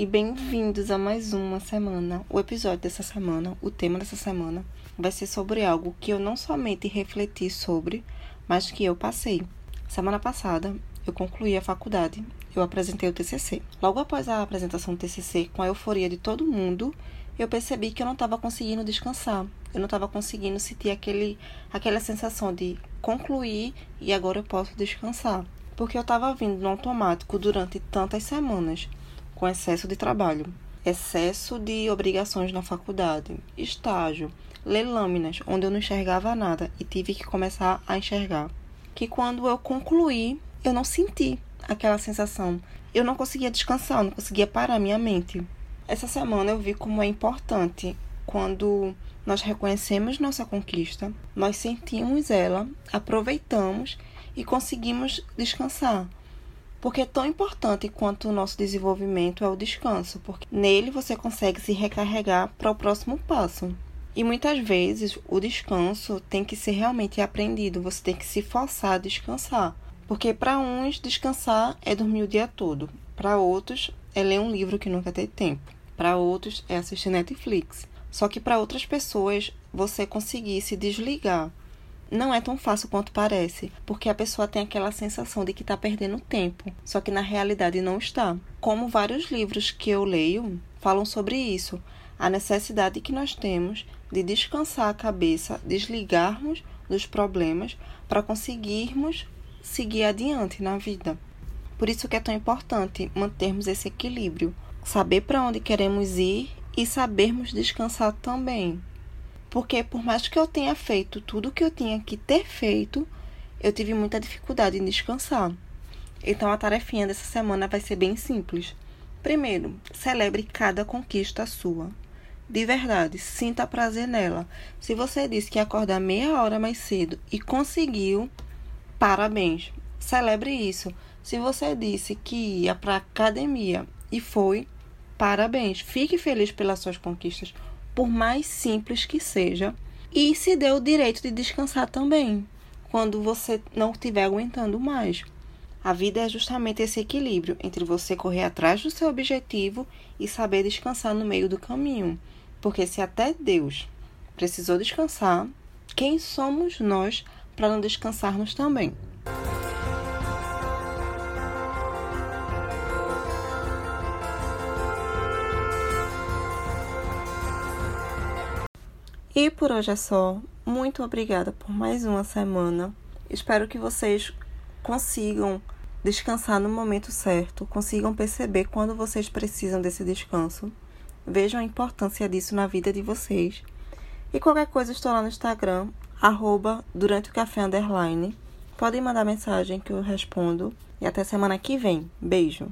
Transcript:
E bem-vindos a mais uma semana. O episódio dessa semana, o tema dessa semana, vai ser sobre algo que eu não somente refleti sobre, mas que eu passei. Semana passada, eu concluí a faculdade, eu apresentei o TCC. Logo após a apresentação do TCC, com a euforia de todo mundo, eu percebi que eu não estava conseguindo descansar. Eu não estava conseguindo sentir aquele, aquela sensação de concluir e agora eu posso descansar. Porque eu estava vindo no automático durante tantas semanas com excesso de trabalho, excesso de obrigações na faculdade, estágio, ler lâminas onde eu não enxergava nada e tive que começar a enxergar. Que quando eu concluí, eu não senti aquela sensação. Eu não conseguia descansar, eu não conseguia parar minha mente. Essa semana eu vi como é importante quando nós reconhecemos nossa conquista, nós sentimos ela, aproveitamos e conseguimos descansar. Porque é tão importante quanto o nosso desenvolvimento é o descanso, porque nele você consegue se recarregar para o próximo passo. E muitas vezes o descanso tem que ser realmente aprendido, você tem que se forçar a descansar. Porque para uns descansar é dormir o dia todo, para outros é ler um livro que nunca tem tempo, para outros é assistir Netflix. Só que para outras pessoas você conseguir se desligar não é tão fácil quanto parece, porque a pessoa tem aquela sensação de que está perdendo tempo, só que na realidade não está. Como vários livros que eu leio falam sobre isso, a necessidade que nós temos de descansar a cabeça, desligarmos dos problemas para conseguirmos seguir adiante na vida. Por isso que é tão importante mantermos esse equilíbrio, saber para onde queremos ir e sabermos descansar também. Porque por mais que eu tenha feito tudo o que eu tinha que ter feito, eu tive muita dificuldade em descansar. Então a tarefinha dessa semana vai ser bem simples. Primeiro, celebre cada conquista sua. De verdade, sinta prazer nela. Se você disse que ia acordar meia hora mais cedo e conseguiu, parabéns. Celebre isso. Se você disse que ia para academia e foi, parabéns. Fique feliz pelas suas conquistas por mais simples que seja, e se dê o direito de descansar também, quando você não estiver aguentando mais. A vida é justamente esse equilíbrio entre você correr atrás do seu objetivo e saber descansar no meio do caminho. Porque se até Deus precisou descansar, quem somos nós para não descansarmos também? E por hoje é só. Muito obrigada por mais uma semana. Espero que vocês consigam descansar no momento certo, consigam perceber quando vocês precisam desse descanso. Vejam a importância disso na vida de vocês. E qualquer coisa, estou lá no Instagram, arroba durante o café underline. Podem mandar mensagem que eu respondo. E até semana que vem. Beijo!